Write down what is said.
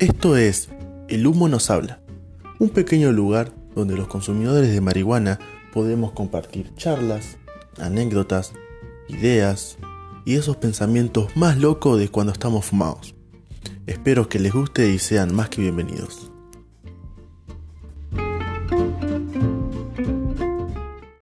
Esto es El humo nos habla, un pequeño lugar donde los consumidores de marihuana podemos compartir charlas, anécdotas, ideas y esos pensamientos más locos de cuando estamos fumados. Espero que les guste y sean más que bienvenidos.